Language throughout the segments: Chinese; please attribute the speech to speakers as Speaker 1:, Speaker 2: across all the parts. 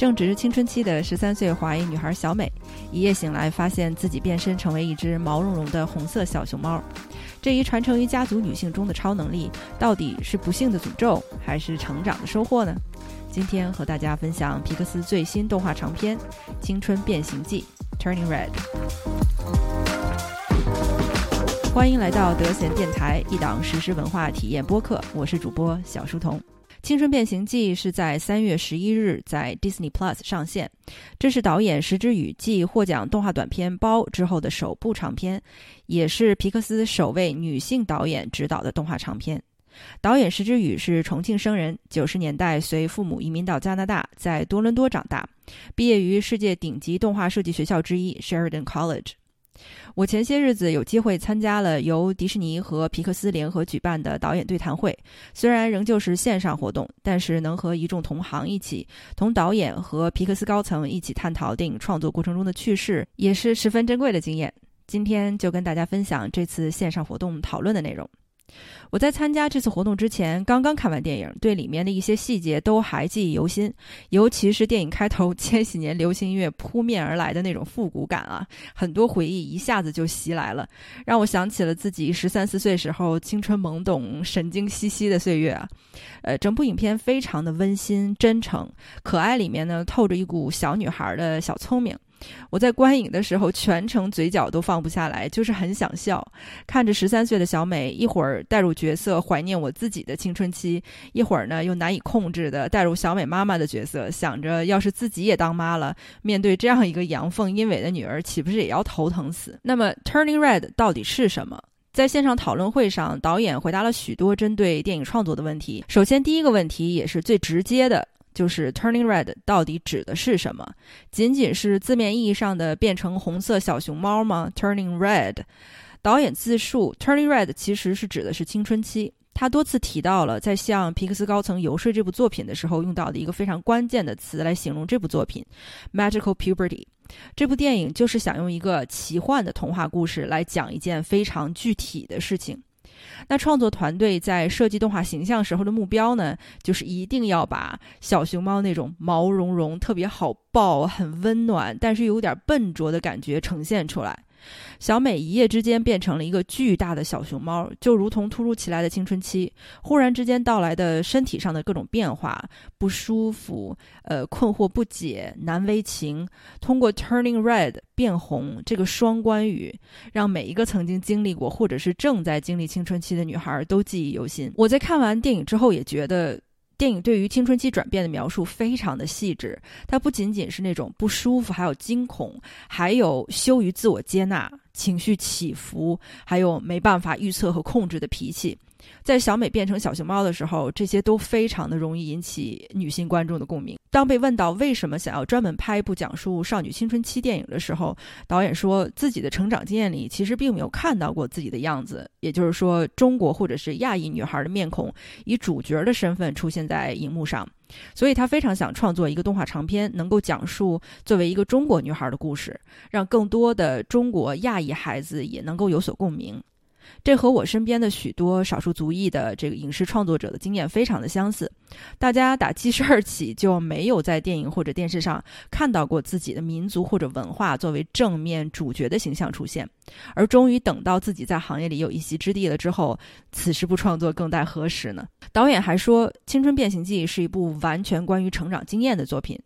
Speaker 1: 正值青春期的十三岁华裔女孩小美，一夜醒来，发现自己变身成为一只毛茸茸的红色小熊猫。这一传承于家族女性中的超能力，到底是不幸的诅咒，还是成长的收获呢？今天和大家分享皮克斯最新动画长片《青春变形记》（Turning Red）。欢迎来到德贤电台，一档实时文化体验播客，我是主播小书童。《青春变形记》是在三月十一日在 Disney Plus 上线，这是导演石之宇继获奖动画短片《包》之后的首部长片，也是皮克斯首位女性导演执导的动画长片。导演石之宇是重庆生人，九十年代随父母移民到加拿大，在多伦多长大，毕业于世界顶级动画设计学校之一 Sheridan College。我前些日子有机会参加了由迪士尼和皮克斯联合举办的导演对谈会，虽然仍旧是线上活动，但是能和一众同行一起，同导演和皮克斯高层一起探讨电影创作过程中的趣事，也是十分珍贵的经验。今天就跟大家分享这次线上活动讨论的内容。我在参加这次活动之前，刚刚看完电影，对里面的一些细节都还记忆犹新，尤其是电影开头千禧年流行音乐扑面而来的那种复古感啊，很多回忆一下子就袭来了，让我想起了自己十三四岁时候青春懵懂、神经兮兮的岁月啊。呃，整部影片非常的温馨、真诚、可爱，里面呢透着一股小女孩的小聪明。我在观影的时候，全程嘴角都放不下来，就是很想笑。看着十三岁的小美，一会儿带入角色，怀念我自己的青春期；一会儿呢，又难以控制的带入小美妈妈的角色，想着要是自己也当妈了，面对这样一个阳奉阴违的女儿，岂不是也要头疼死？那么，Turning Red 到底是什么？在线上讨论会上，导演回答了许多针对电影创作的问题。首先，第一个问题也是最直接的。就是 turning red 到底指的是什么？仅仅是字面意义上的变成红色小熊猫吗？turning red，导演自述，turning red 其实是指的是青春期。他多次提到了在向皮克斯高层游说这部作品的时候用到的一个非常关键的词来形容这部作品：magical puberty。这部电影就是想用一个奇幻的童话故事来讲一件非常具体的事情。那创作团队在设计动画形象时候的目标呢，就是一定要把小熊猫那种毛茸茸、特别好抱、很温暖，但是有点笨拙的感觉呈现出来。小美一夜之间变成了一个巨大的小熊猫，就如同突如其来的青春期忽然之间到来的身体上的各种变化，不舒服、呃困惑不解、难为情，通过 turning red 变红这个双关语，让每一个曾经经历过或者是正在经历青春期的女孩都记忆犹新。我在看完电影之后也觉得。电影对于青春期转变的描述非常的细致，它不仅仅是那种不舒服，还有惊恐，还有羞于自我接纳、情绪起伏，还有没办法预测和控制的脾气。在小美变成小熊猫的时候，这些都非常的容易引起女性观众的共鸣。当被问到为什么想要专门拍一部讲述少女青春期电影的时候，导演说自己的成长经验里其实并没有看到过自己的样子，也就是说，中国或者是亚裔女孩的面孔以主角的身份出现在荧幕上，所以他非常想创作一个动画长片，能够讲述作为一个中国女孩的故事，让更多的中国亚裔孩子也能够有所共鸣。这和我身边的许多少数族裔的这个影视创作者的经验非常的相似，大家打记事儿起就没有在电影或者电视上看到过自己的民族或者文化作为正面主角的形象出现，而终于等到自己在行业里有一席之地了之后，此时不创作更待何时呢？导演还说，《青春变形记》是一部完全关于成长经验的作品。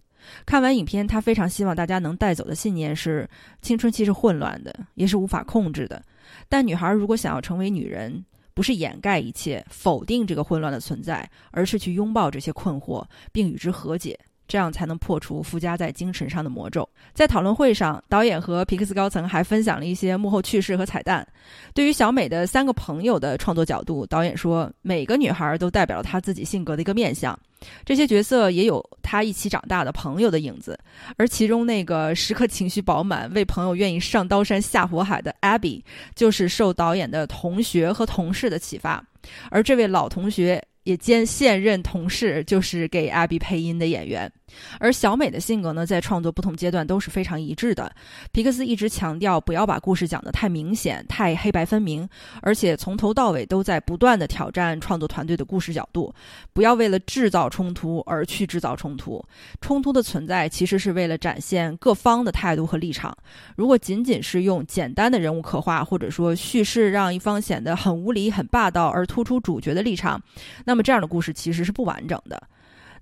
Speaker 1: 看完影片，他非常希望大家能带走的信念是：青春期是混乱的，也是无法控制的。但女孩如果想要成为女人，不是掩盖一切、否定这个混乱的存在，而是去拥抱这些困惑，并与之和解。这样才能破除附加在精神上的魔咒。在讨论会上，导演和皮克斯高层还分享了一些幕后趣事和彩蛋。对于小美的三个朋友的创作角度，导演说，每个女孩都代表了她自己性格的一个面相。这些角色也有她一起长大的朋友的影子。而其中那个时刻情绪饱满、为朋友愿意上刀山下火海的 Abby，就是受导演的同学和同事的启发。而这位老同学。也兼现任同事，就是给阿比配音的演员。而小美的性格呢，在创作不同阶段都是非常一致的。皮克斯一直强调不要把故事讲得太明显、太黑白分明，而且从头到尾都在不断的挑战创作团队的故事角度，不要为了制造冲突而去制造冲突。冲突的存在其实是为了展现各方的态度和立场。如果仅仅是用简单的人物刻画或者说叙事让一方显得很无理、很霸道而突出主角的立场，那么这样的故事其实是不完整的。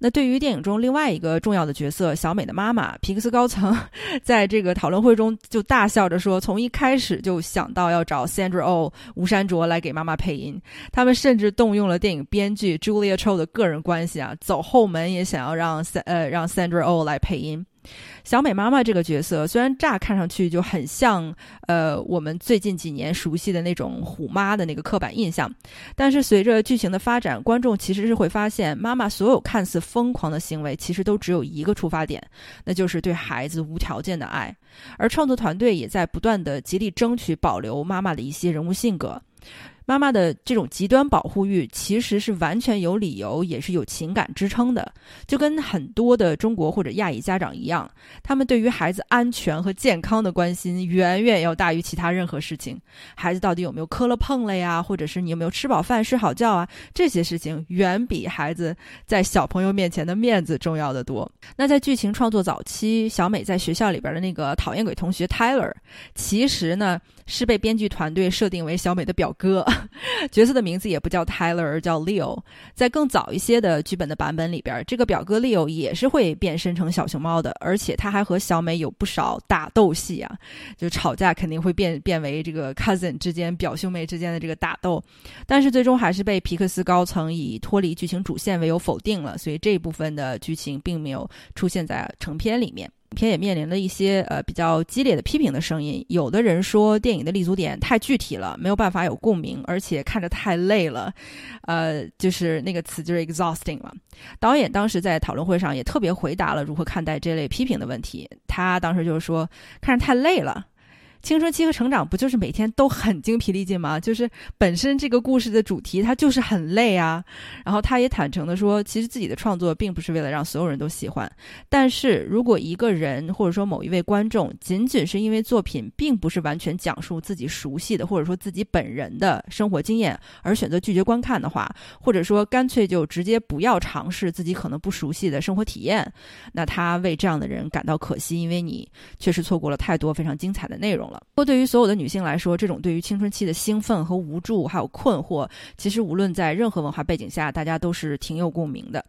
Speaker 1: 那对于电影中另外一个重要的角色小美的妈妈，皮克斯高层 在这个讨论会中就大笑着说，从一开始就想到要找 Sandra Oh 吴山卓来给妈妈配音。他们甚至动用了电影编剧 Julia Cho 的个人关系啊，走后门也想要让呃让 Sandra Oh 来配音。小美妈妈这个角色虽然乍看上去就很像，呃，我们最近几年熟悉的那种虎妈的那个刻板印象，但是随着剧情的发展，观众其实是会发现，妈妈所有看似疯狂的行为，其实都只有一个出发点，那就是对孩子无条件的爱。而创作团队也在不断的极力争取保留妈妈的一些人物性格。妈妈的这种极端保护欲其实是完全有理由，也是有情感支撑的。就跟很多的中国或者亚裔家长一样，他们对于孩子安全和健康的关心远远要大于其他任何事情。孩子到底有没有磕了碰了呀？或者是你有没有吃饱饭、睡好觉啊？这些事情远比孩子在小朋友面前的面子重要的多。那在剧情创作早期，小美在学校里边的那个讨厌鬼同学 Tyler，其实呢是被编剧团队设定为小美的表哥。角色的名字也不叫 Tyler，而叫 Leo。在更早一些的剧本的版本里边，这个表哥 Leo 也是会变身成小熊猫的，而且他还和小美有不少打斗戏啊，就吵架肯定会变变为这个 cousin 之间、表兄妹之间的这个打斗。但是最终还是被皮克斯高层以脱离剧情主线为由否定了，所以这一部分的剧情并没有出现在成片里面。影片也面临了一些呃比较激烈的批评的声音，有的人说电影的立足点太具体了，没有办法有共鸣，而且看着太累了，呃，就是那个词就是 exhausting 嘛。导演当时在讨论会上也特别回答了如何看待这类批评的问题，他当时就是说看着太累了。青春期和成长不就是每天都很精疲力尽吗？就是本身这个故事的主题它就是很累啊。然后他也坦诚的说，其实自己的创作并不是为了让所有人都喜欢。但是如果一个人或者说某一位观众仅仅是因为作品并不是完全讲述自己熟悉的或者说自己本人的生活经验而选择拒绝观看的话，或者说干脆就直接不要尝试自己可能不熟悉的生活体验，那他为这样的人感到可惜，因为你确实错过了太多非常精彩的内容。不过，对于所有的女性来说，这种对于青春期的兴奋和无助，还有困惑，其实无论在任何文化背景下，大家都是挺有共鸣的。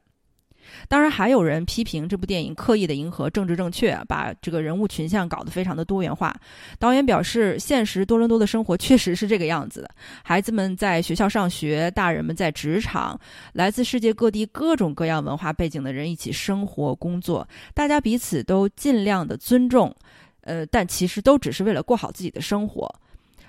Speaker 1: 当然，还有人批评这部电影刻意的迎合政治正确，把这个人物群像搞得非常的多元化。导演表示，现实多伦多的生活确实是这个样子的：孩子们在学校上学，大人们在职场，来自世界各地各种各样文化背景的人一起生活工作，大家彼此都尽量的尊重。呃，但其实都只是为了过好自己的生活。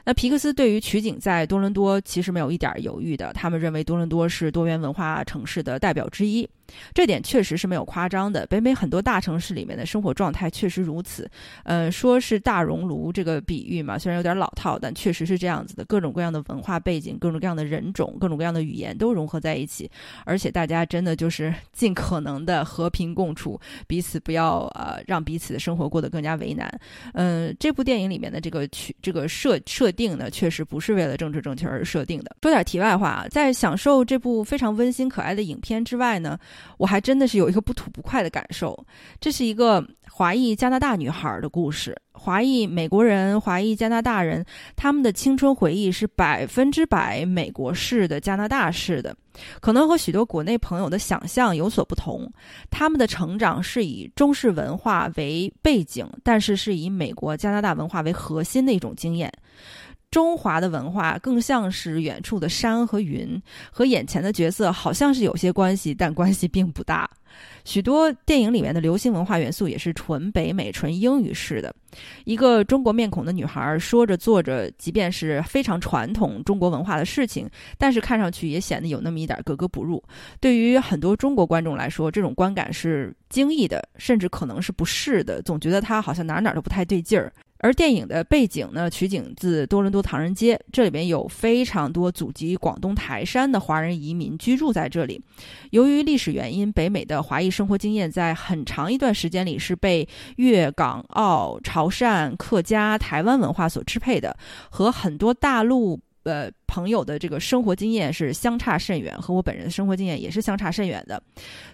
Speaker 1: 那皮克斯对于取景在多伦多其实没有一点犹豫的，他们认为多伦多是多元文化城市的代表之一。这点确实是没有夸张的。北美很多大城市里面的生活状态确实如此。呃，说是大熔炉这个比喻嘛，虽然有点老套，但确实是这样子的。各种各样的文化背景、各种各样的人种、各种各样的语言都融合在一起，而且大家真的就是尽可能的和平共处，彼此不要呃让彼此的生活过得更加为难。嗯，这部电影里面的这个取这个设设定呢，确实不是为了政治正确而设定的。说点题外话啊，在享受这部非常温馨可爱的影片之外呢。我还真的是有一个不吐不快的感受，这是一个华裔加拿大女孩的故事。华裔美国人、华裔加拿大人，他们的青春回忆是百分之百美国式的、加拿大式的，可能和许多国内朋友的想象有所不同。他们的成长是以中式文化为背景，但是是以美国、加拿大文化为核心的一种经验。中华的文化更像是远处的山和云，和眼前的角色好像是有些关系，但关系并不大。许多电影里面的流行文化元素也是纯北美、纯英语式的。一个中国面孔的女孩说着做着，即便是非常传统中国文化的事情，但是看上去也显得有那么一点格格不入。对于很多中国观众来说，这种观感是惊异的，甚至可能是不适的，总觉得她好像哪哪都不太对劲儿。而电影的背景呢，取景自多伦多唐人街，这里边有非常多祖籍广东台山的华人移民居住在这里。由于历史原因，北美的华裔生活经验在很长一段时间里是被粤港澳、潮汕、客家、台湾文化所支配的，和很多大陆。呃，朋友的这个生活经验是相差甚远，和我本人的生活经验也是相差甚远的。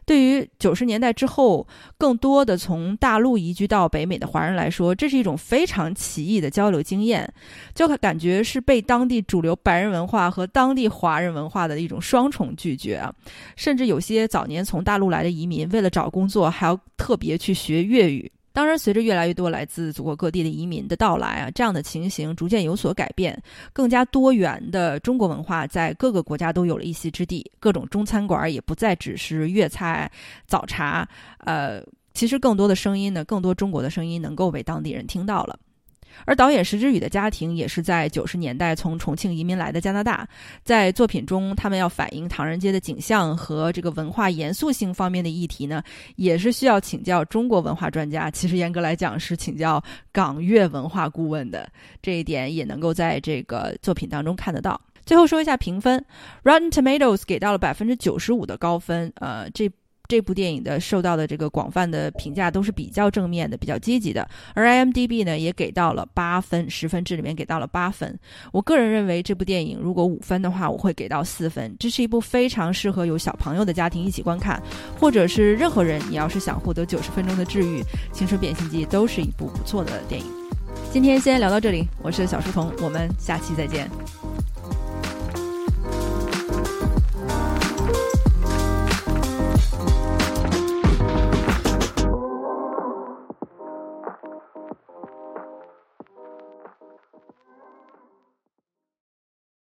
Speaker 1: 对于九十年代之后更多的从大陆移居到北美的华人来说，这是一种非常奇异的交流经验，就感觉是被当地主流白人文化和当地华人文化的一种双重拒绝啊！甚至有些早年从大陆来的移民，为了找工作还要特别去学粤语。当然，随着越来越多来自祖国各地的移民的到来啊，这样的情形逐渐有所改变。更加多元的中国文化在各个国家都有了一席之地，各种中餐馆也不再只是粤菜、早茶。呃，其实更多的声音呢，更多中国的声音能够被当地人听到了。而导演石之宇的家庭也是在九十年代从重庆移民来的加拿大，在作品中，他们要反映唐人街的景象和这个文化严肃性方面的议题呢，也是需要请教中国文化专家。其实严格来讲是请教港粤文化顾问的，这一点也能够在这个作品当中看得到。最后说一下评分，Rotten Tomatoes 给到了百分之九十五的高分，呃，这。这部电影的受到的这个广泛的评价都是比较正面的、比较积极的，而 IMDB 呢也给到了八分，十分制里面给到了八分。我个人认为这部电影如果五分的话，我会给到四分。这是一部非常适合有小朋友的家庭一起观看，或者是任何人，你要是想获得九十分钟的治愈，《青春变形记》都是一部不错的电影。今天先聊到这里，我是小书童，我们下期再见。